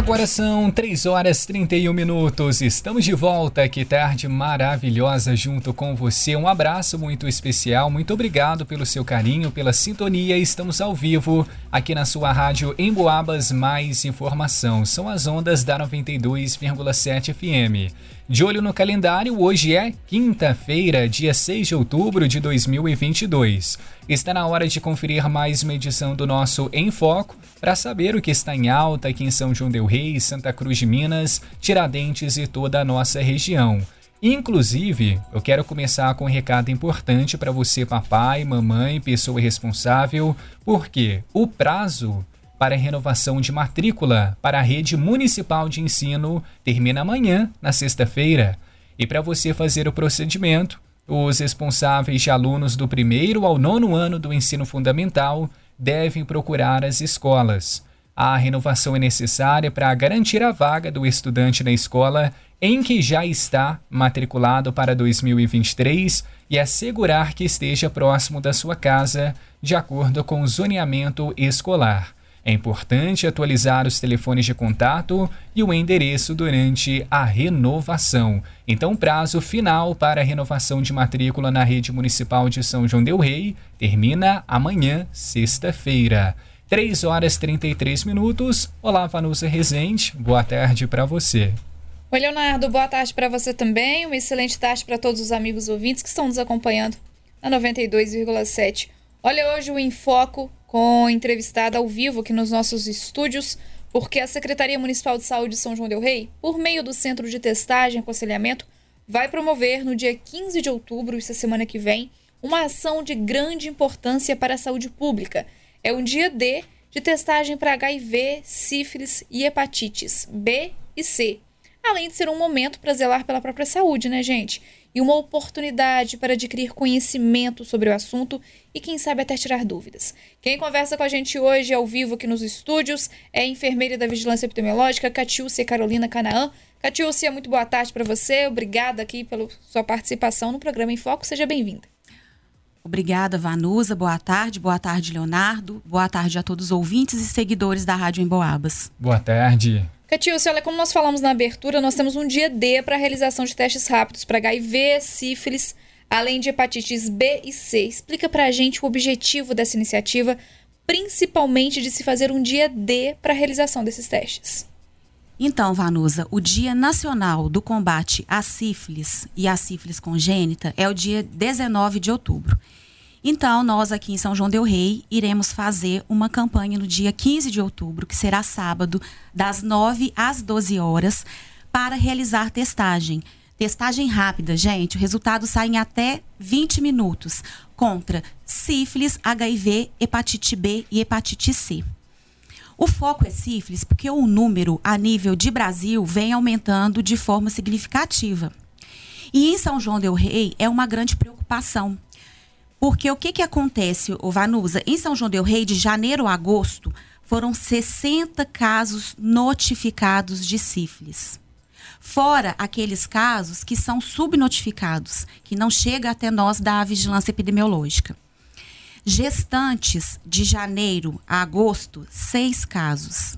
Agora são 3 horas 31 minutos. Estamos de volta. Que tarde maravilhosa junto com você. Um abraço muito especial. Muito obrigado pelo seu carinho, pela sintonia. Estamos ao vivo aqui na sua rádio em Boabas. Mais informação. São as ondas da 92,7 FM. De olho no calendário, hoje é quinta-feira, dia 6 de outubro de 2022. Está na hora de conferir mais uma edição do nosso Em Foco para saber o que está em alta aqui em São João Del Rei, Santa Cruz de Minas, Tiradentes e toda a nossa região. Inclusive, eu quero começar com um recado importante para você, papai, mamãe, pessoa responsável, porque o prazo para renovação de matrícula para a rede municipal de ensino termina amanhã, na sexta-feira. E para você fazer o procedimento, os responsáveis de alunos do primeiro ao nono ano do ensino fundamental devem procurar as escolas. A renovação é necessária para garantir a vaga do estudante na escola em que já está matriculado para 2023 e assegurar que esteja próximo da sua casa, de acordo com o zoneamento escolar. É importante atualizar os telefones de contato e o endereço durante a renovação. Então, prazo final para a renovação de matrícula na rede municipal de São João Del Rei termina amanhã, sexta-feira. 3 horas 33 minutos. Olá, Vanusa Rezende. Boa tarde para você. Oi, Leonardo. Boa tarde para você também. Uma excelente tarde para todos os amigos ouvintes que estão nos acompanhando na 92,7. Olha, hoje o Enfoco com entrevistada ao vivo aqui nos nossos estúdios, porque a Secretaria Municipal de Saúde de São João del Rei, por meio do Centro de Testagem e Aconselhamento, vai promover no dia 15 de outubro, essa semana que vem, uma ação de grande importância para a saúde pública. É um dia D de testagem para HIV, sífilis e hepatites B e C. Além de ser um momento para zelar pela própria saúde, né, gente? E uma oportunidade para adquirir conhecimento sobre o assunto e, quem sabe, até tirar dúvidas. Quem conversa com a gente hoje ao vivo aqui nos estúdios é a enfermeira da Vigilância Epidemiológica, Catiúcia Carolina Canaã. Catiúcia, muito boa tarde para você. Obrigada aqui pela sua participação no programa Em Foco. Seja bem-vinda. Obrigada, Vanusa. Boa tarde. Boa tarde, Leonardo. Boa tarde a todos os ouvintes e seguidores da Rádio Emboabas. Boa tarde. Catiúcia, olha, como nós falamos na abertura, nós temos um dia D para a realização de testes rápidos para HIV, sífilis, além de hepatites B e C. Explica para a gente o objetivo dessa iniciativa, principalmente de se fazer um dia D para a realização desses testes. Então, Vanusa, o Dia Nacional do Combate à Sífilis e à Sífilis Congênita é o dia 19 de outubro. Então, nós aqui em São João Del Rei iremos fazer uma campanha no dia 15 de outubro, que será sábado, das 9 às 12 horas, para realizar testagem Testagem rápida, gente. O resultado sai em até 20 minutos contra sífilis, HIV, hepatite B e hepatite C. O foco é sífilis porque o número a nível de Brasil vem aumentando de forma significativa. E em São João del Rei é uma grande preocupação. Porque o que, que acontece, o Vanusa? Em São João del Rei, de janeiro a agosto, foram 60 casos notificados de sífilis. Fora aqueles casos que são subnotificados, que não chega até nós da vigilância epidemiológica. Gestantes de janeiro a agosto, seis casos.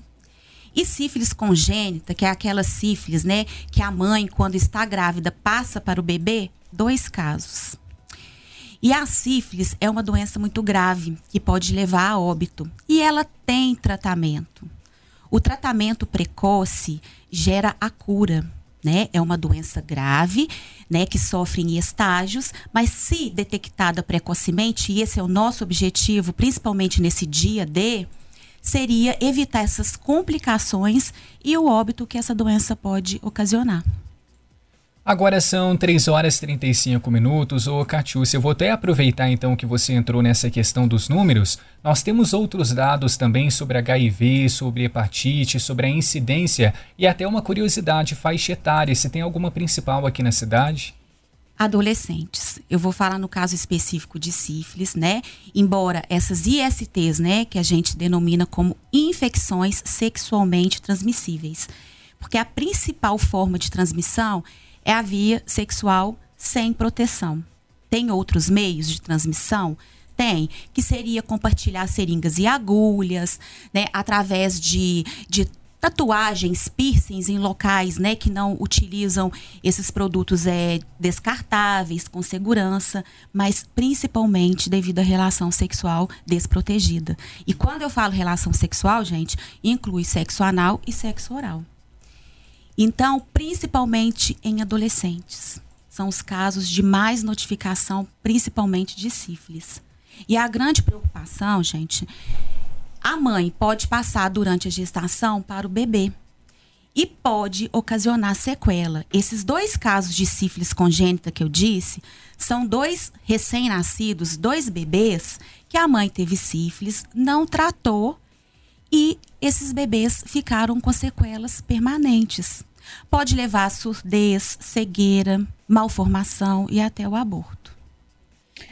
E sífilis congênita, que é aquela sífilis, né, que a mãe, quando está grávida, passa para o bebê, dois casos. E a sífilis é uma doença muito grave, que pode levar a óbito. E ela tem tratamento. O tratamento precoce gera a cura. Né? É uma doença grave, né, que sofre em estágios, mas se detectada precocemente, e esse é o nosso objetivo, principalmente nesse dia D, seria evitar essas complicações e o óbito que essa doença pode ocasionar. Agora são 3 horas e 35 minutos. Ô, Catiúcia, eu vou até aproveitar então que você entrou nessa questão dos números. Nós temos outros dados também sobre HIV, sobre hepatite, sobre a incidência e até uma curiosidade faixa etária. Se tem alguma principal aqui na cidade? adolescentes. Eu vou falar no caso específico de sífilis, né? Embora essas ISTs, né, que a gente denomina como infecções sexualmente transmissíveis, porque a principal forma de transmissão é a via sexual sem proteção. Tem outros meios de transmissão? Tem, que seria compartilhar seringas e agulhas, né, através de, de tatuagens, piercings em locais né, que não utilizam esses produtos é, descartáveis, com segurança, mas principalmente devido à relação sexual desprotegida. E quando eu falo relação sexual, gente, inclui sexo anal e sexo oral. Então, principalmente em adolescentes. São os casos de mais notificação, principalmente de sífilis. E a grande preocupação, gente, a mãe pode passar durante a gestação para o bebê e pode ocasionar sequela. Esses dois casos de sífilis congênita que eu disse são dois recém-nascidos, dois bebês que a mãe teve sífilis, não tratou e esses bebês ficaram com sequelas permanentes. Pode levar a surdez, cegueira, malformação e até o aborto.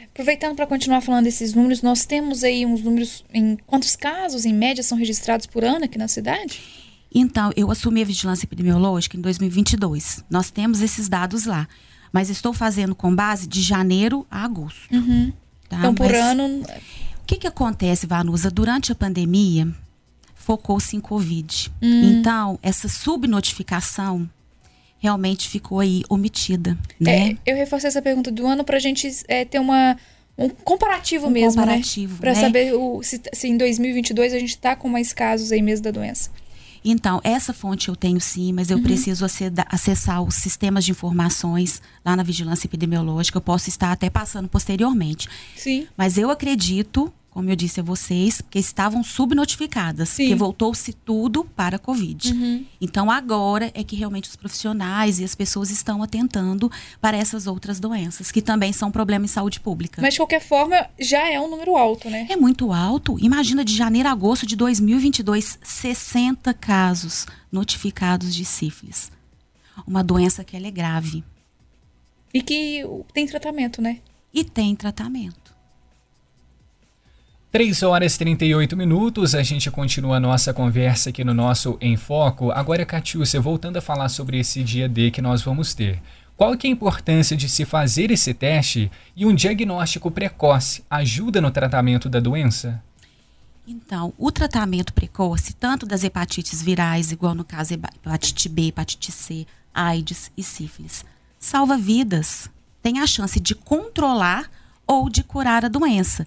Aproveitando para continuar falando desses números, nós temos aí uns números em quantos casos, em média, são registrados por ano aqui na cidade? Então, eu assumi a vigilância epidemiológica em 2022. Nós temos esses dados lá. Mas estou fazendo com base de janeiro a agosto. Uhum. Tá? Então, por mas, ano. O que, que acontece, Vanusa? Durante a pandemia, focou-se em Covid. Uhum. Então, essa subnotificação realmente ficou aí omitida, né? É, eu reforcei essa pergunta do ano para a gente é, ter uma, um comparativo um mesmo, né? comparativo, né? Para né? saber o, se, se, em 2022 a gente está com mais casos aí mesmo da doença. Então, essa fonte eu tenho sim, mas eu uhum. preciso acessar os sistemas de informações lá na vigilância epidemiológica. Eu posso estar até passando posteriormente. Sim. Mas eu acredito como eu disse a vocês, que estavam subnotificadas, Sim. que voltou-se tudo para a Covid. Uhum. Então agora é que realmente os profissionais e as pessoas estão atentando para essas outras doenças, que também são problema em saúde pública. Mas de qualquer forma, já é um número alto, né? É muito alto. Imagina de janeiro a agosto de 2022, 60 casos notificados de sífilis. Uma doença que é grave. E que tem tratamento, né? E tem tratamento. 3 horas e 38 minutos, a gente continua a nossa conversa aqui no nosso Em Foco. Agora, Catiúcia, voltando a falar sobre esse dia D que nós vamos ter. Qual que é a importância de se fazer esse teste e um diagnóstico precoce ajuda no tratamento da doença? Então, o tratamento precoce, tanto das hepatites virais, igual no caso hepatite B, hepatite C, AIDS e sífilis, salva vidas. Tem a chance de controlar ou de curar a doença.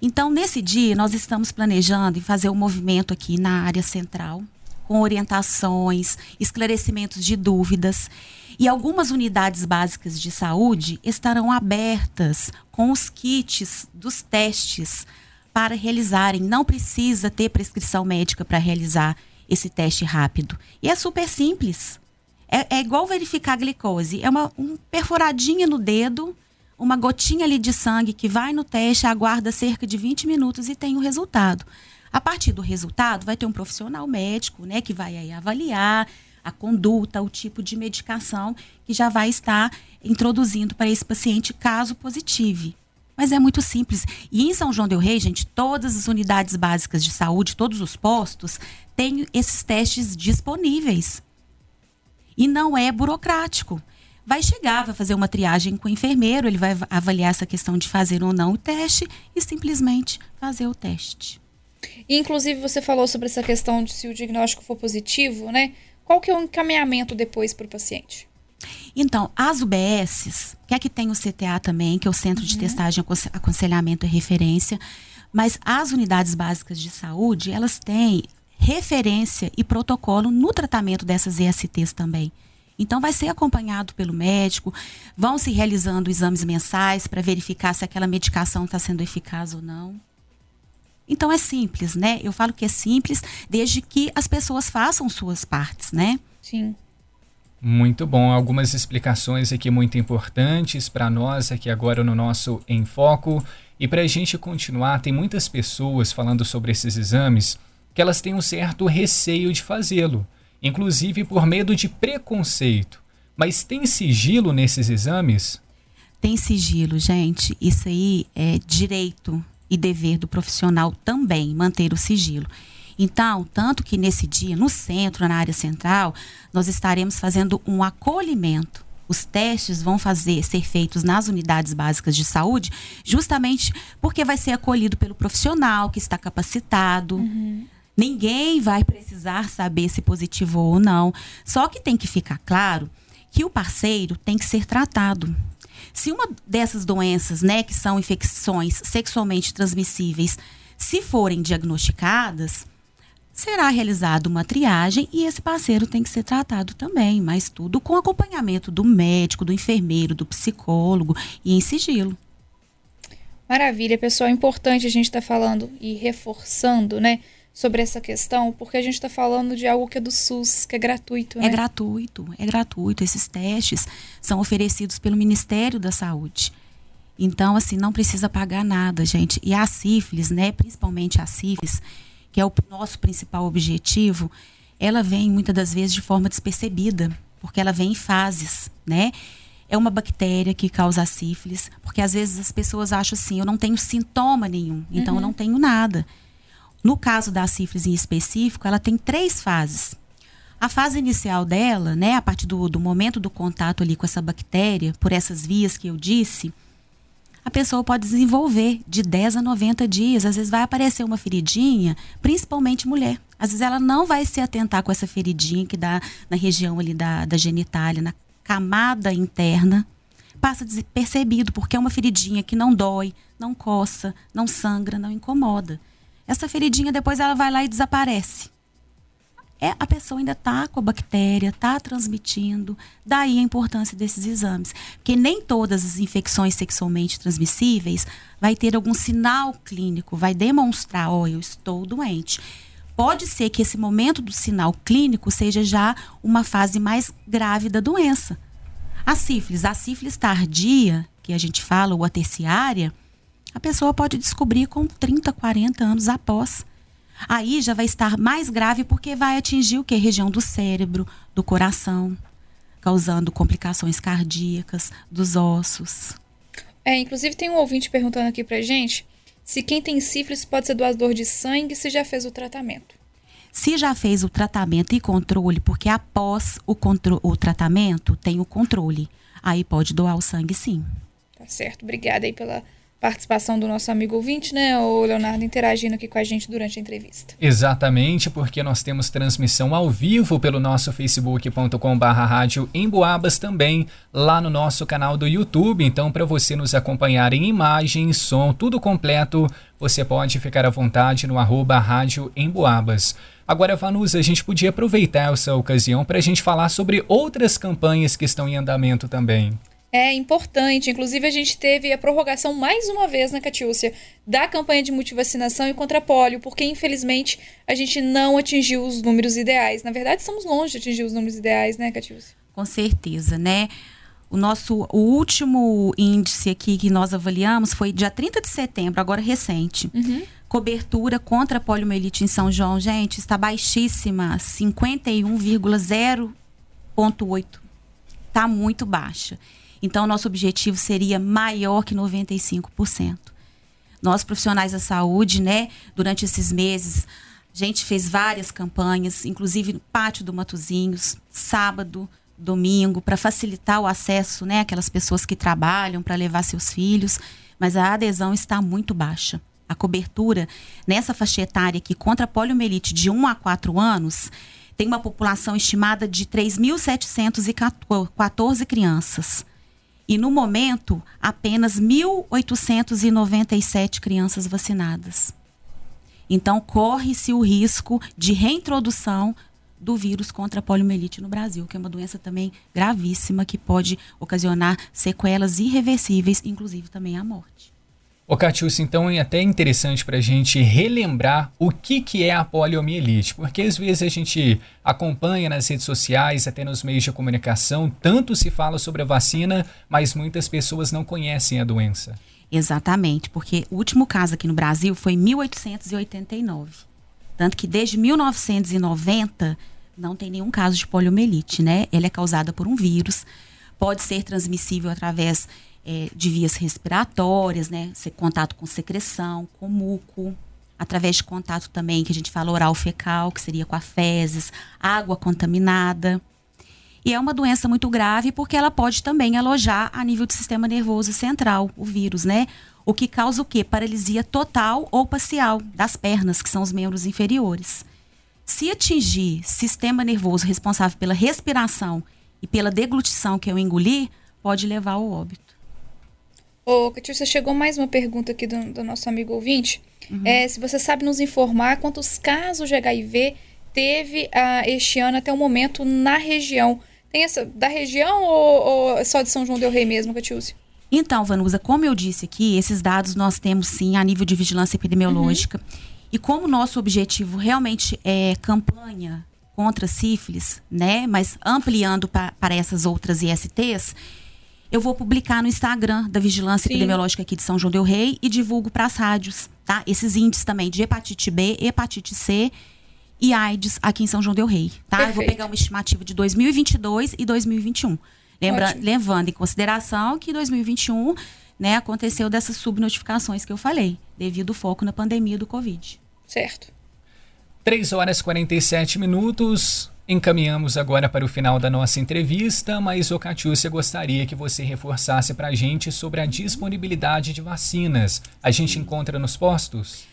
Então, nesse dia, nós estamos planejando em fazer um movimento aqui na área central, com orientações, esclarecimentos de dúvidas. E algumas unidades básicas de saúde estarão abertas com os kits dos testes para realizarem. Não precisa ter prescrição médica para realizar esse teste rápido. E é super simples. É, é igual verificar a glicose. É uma um perfuradinha no dedo uma gotinha ali de sangue que vai no teste, aguarda cerca de 20 minutos e tem o resultado. A partir do resultado, vai ter um profissional médico, né, que vai aí avaliar a conduta, o tipo de medicação que já vai estar introduzindo para esse paciente caso positivo. Mas é muito simples. E em São João del Rei, gente, todas as unidades básicas de saúde, todos os postos, têm esses testes disponíveis. E não é burocrático vai chegar, vai fazer uma triagem com o enfermeiro, ele vai avaliar essa questão de fazer ou não o teste e simplesmente fazer o teste. inclusive, você falou sobre essa questão de se o diagnóstico for positivo, né? Qual que é o encaminhamento depois para o paciente? Então, as UBSs, que aqui tem o CTA também, que é o Centro uhum. de Testagem, Aconselhamento e Referência, mas as unidades básicas de saúde, elas têm referência e protocolo no tratamento dessas ESTs também. Então, vai ser acompanhado pelo médico, vão se realizando exames mensais para verificar se aquela medicação está sendo eficaz ou não. Então, é simples, né? Eu falo que é simples desde que as pessoas façam suas partes, né? Sim. Muito bom, algumas explicações aqui muito importantes para nós aqui agora no nosso Em Foco. E para a gente continuar, tem muitas pessoas falando sobre esses exames que elas têm um certo receio de fazê-lo inclusive por medo de preconceito. Mas tem sigilo nesses exames? Tem sigilo, gente. Isso aí é direito e dever do profissional também, manter o sigilo. Então, tanto que nesse dia, no centro, na área central, nós estaremos fazendo um acolhimento. Os testes vão fazer ser feitos nas unidades básicas de saúde, justamente porque vai ser acolhido pelo profissional que está capacitado. Uhum Ninguém vai precisar saber se positivou ou não. Só que tem que ficar claro que o parceiro tem que ser tratado. Se uma dessas doenças, né, que são infecções sexualmente transmissíveis, se forem diagnosticadas, será realizada uma triagem e esse parceiro tem que ser tratado também, mas tudo com acompanhamento do médico, do enfermeiro, do psicólogo e em sigilo. Maravilha, pessoal. É importante a gente estar tá falando e reforçando, né? Sobre essa questão, porque a gente está falando de algo que é do SUS, que é gratuito. É né? É gratuito, é gratuito. Esses testes são oferecidos pelo Ministério da Saúde. Então, assim, não precisa pagar nada, gente. E a sífilis, né, principalmente a sífilis, que é o nosso principal objetivo, ela vem muitas das vezes de forma despercebida, porque ela vem em fases, né? É uma bactéria que causa a sífilis, porque às vezes as pessoas acham assim, eu não tenho sintoma nenhum, então uhum. eu não tenho nada. No caso da sífilis em específico, ela tem três fases. A fase inicial dela, né, a partir do, do momento do contato ali com essa bactéria, por essas vias que eu disse, a pessoa pode desenvolver de 10 a 90 dias. Às vezes vai aparecer uma feridinha, principalmente mulher. Às vezes ela não vai se atentar com essa feridinha que dá na região ali da, da genitália, na camada interna. Passa despercebido, porque é uma feridinha que não dói, não coça, não sangra, não incomoda. Essa feridinha depois ela vai lá e desaparece. É, a pessoa ainda está com a bactéria, está transmitindo. Daí a importância desses exames. Porque nem todas as infecções sexualmente transmissíveis vai ter algum sinal clínico, vai demonstrar, ó, oh, eu estou doente. Pode ser que esse momento do sinal clínico seja já uma fase mais grave da doença. A sífilis, a sífilis tardia, que a gente fala, ou a terciária, a pessoa pode descobrir com 30, 40 anos após. Aí já vai estar mais grave porque vai atingir o que? Região do cérebro, do coração, causando complicações cardíacas, dos ossos. É, inclusive tem um ouvinte perguntando aqui pra gente se quem tem sífilis pode ser doador de sangue se já fez o tratamento. Se já fez o tratamento e controle, porque após o, o tratamento tem o controle, aí pode doar o sangue sim. Tá certo. Obrigada aí pela participação do nosso amigo ouvinte, né, o Leonardo, interagindo aqui com a gente durante a entrevista. Exatamente, porque nós temos transmissão ao vivo pelo nosso facebook.com barra rádio em Boabas também, lá no nosso canal do YouTube, então para você nos acompanhar em imagem, som, tudo completo, você pode ficar à vontade no arroba rádio em Boabas. Agora, Vanusa, a gente podia aproveitar essa ocasião para a gente falar sobre outras campanhas que estão em andamento também é importante. Inclusive, a gente teve a prorrogação mais uma vez na Catiúcia da campanha de multivacinação e contra pólio, porque infelizmente a gente não atingiu os números ideais. Na verdade, estamos longe de atingir os números ideais, né, Catiúcia? Com certeza, né? O nosso o último índice aqui que nós avaliamos foi dia 30 de setembro, agora recente. Uhum. Cobertura contra a poliomielite em São João, gente, está baixíssima, 51,0.8. Está muito baixa. Então, nosso objetivo seria maior que 95%. Nós, profissionais da saúde, né, durante esses meses, a gente fez várias campanhas, inclusive no pátio do Matozinhos, sábado, domingo, para facilitar o acesso, né, aquelas pessoas que trabalham para levar seus filhos, mas a adesão está muito baixa. A cobertura nessa faixa etária aqui contra a poliomielite de 1 a 4 anos tem uma população estimada de 3.714 crianças. E no momento, apenas 1.897 crianças vacinadas. Então, corre-se o risco de reintrodução do vírus contra a poliomielite no Brasil, que é uma doença também gravíssima que pode ocasionar sequelas irreversíveis, inclusive também a morte. Ô Catiúcia, então é até interessante para a gente relembrar o que, que é a poliomielite, porque às vezes a gente acompanha nas redes sociais, até nos meios de comunicação, tanto se fala sobre a vacina, mas muitas pessoas não conhecem a doença. Exatamente, porque o último caso aqui no Brasil foi em 1889. Tanto que desde 1990 não tem nenhum caso de poliomielite, né? Ela é causada por um vírus, pode ser transmissível através é, de vias respiratórias, né? Contato com secreção, com muco, através de contato também, que a gente fala oral fecal, que seria com a fezes, água contaminada. E é uma doença muito grave porque ela pode também alojar a nível do sistema nervoso central, o vírus, né? o que causa o quê? Paralisia total ou parcial das pernas, que são os membros inferiores. Se atingir sistema nervoso responsável pela respiração e pela deglutição que eu engoli, pode levar ao óbito. Ô, Catiúcia, chegou mais uma pergunta aqui do, do nosso amigo ouvinte. Uhum. É, se você sabe nos informar quantos casos de HIV teve uh, este ano até o momento na região. Tem essa da região ou, ou só de São João del Rei mesmo, Catiúcia? Então, Vanusa, como eu disse aqui, esses dados nós temos sim a nível de vigilância epidemiológica. Uhum. E como nosso objetivo realmente é campanha contra sífilis, né, mas ampliando pa, para essas outras ISTs, eu vou publicar no Instagram da Vigilância Sim. Epidemiológica aqui de São João del Rei e divulgo para as rádios, tá? Esses índices também de hepatite B, hepatite C e AIDS aqui em São João del Rei, tá? Eu vou pegar uma estimativa de 2022 e 2021. Lembra, levando em consideração que 2021 né, aconteceu dessas subnotificações que eu falei, devido ao foco na pandemia do Covid. Certo. 3 horas e 47 minutos. Encaminhamos agora para o final da nossa entrevista, mas o Catiúcia gostaria que você reforçasse para a gente sobre a disponibilidade de vacinas. A gente encontra nos postos?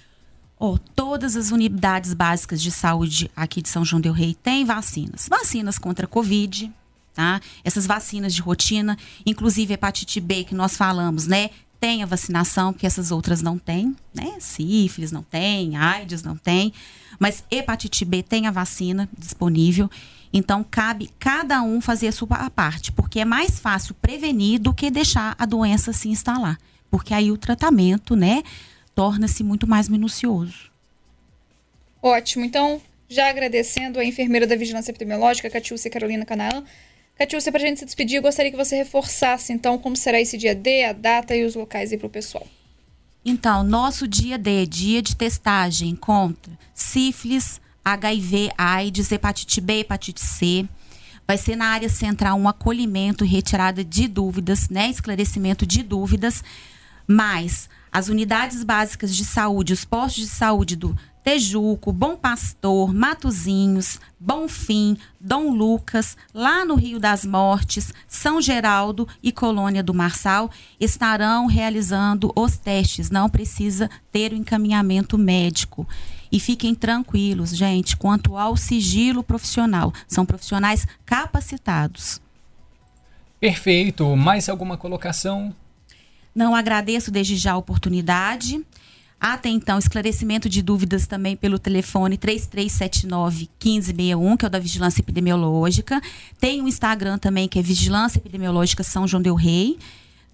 Oh, todas as unidades básicas de saúde aqui de São João del Rei têm vacinas. Vacinas contra Covid, tá? Essas vacinas de rotina, inclusive hepatite B que nós falamos, né? Tem a vacinação, porque essas outras não têm, né? Sífilis não tem, AIDS não tem, mas hepatite B tem a vacina disponível. Então, cabe cada um fazer a sua parte, porque é mais fácil prevenir do que deixar a doença se instalar. Porque aí o tratamento, né, torna-se muito mais minucioso. Ótimo. Então, já agradecendo a enfermeira da Vigilância Epidemiológica, Catiúcia Carolina Canaã. Catiúcia, para a gente se despedir, eu gostaria que você reforçasse, então, como será esse dia D, a data e os locais aí para o pessoal. Então, nosso dia D, dia de testagem contra sífilis, HIV, AIDS, hepatite B, hepatite C. Vai ser na área central um acolhimento e retirada de dúvidas, né? Esclarecimento de dúvidas. Mas as unidades básicas de saúde, os postos de saúde do Tejuco, Bom Pastor, Matozinhos, Bonfim, Dom Lucas, lá no Rio das Mortes, São Geraldo e Colônia do Marçal estarão realizando os testes. Não precisa ter o encaminhamento médico. E fiquem tranquilos, gente, quanto ao sigilo profissional. São profissionais capacitados. Perfeito. Mais alguma colocação? Não agradeço desde já a oportunidade. Até então, esclarecimento de dúvidas também pelo telefone 3379-1561, que é o da Vigilância Epidemiológica. Tem o Instagram também, que é Vigilância Epidemiológica São João Del Rei.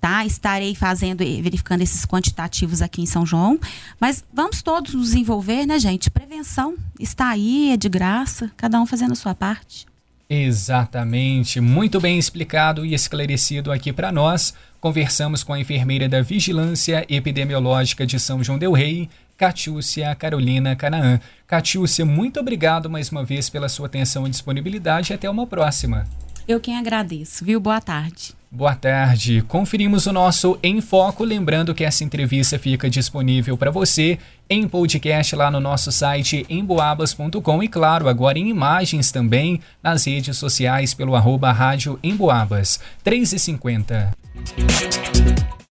Tá? Estarei fazendo, verificando esses quantitativos aqui em São João. Mas vamos todos nos envolver, né, gente? Prevenção está aí, é de graça, cada um fazendo a sua parte. Exatamente, muito bem explicado e esclarecido aqui para nós. Conversamos com a enfermeira da Vigilância Epidemiológica de São João Del Rei, Catiúcia Carolina Canaã. Catiúcia, muito obrigado mais uma vez pela sua atenção e disponibilidade e até uma próxima. Eu quem agradeço, viu? Boa tarde. Boa tarde. Conferimos o nosso Em Foco, lembrando que essa entrevista fica disponível para você em podcast lá no nosso site emboabas.com e claro, agora em imagens também nas redes sociais pelo arroba rádio Emboabas. 3 Thank you.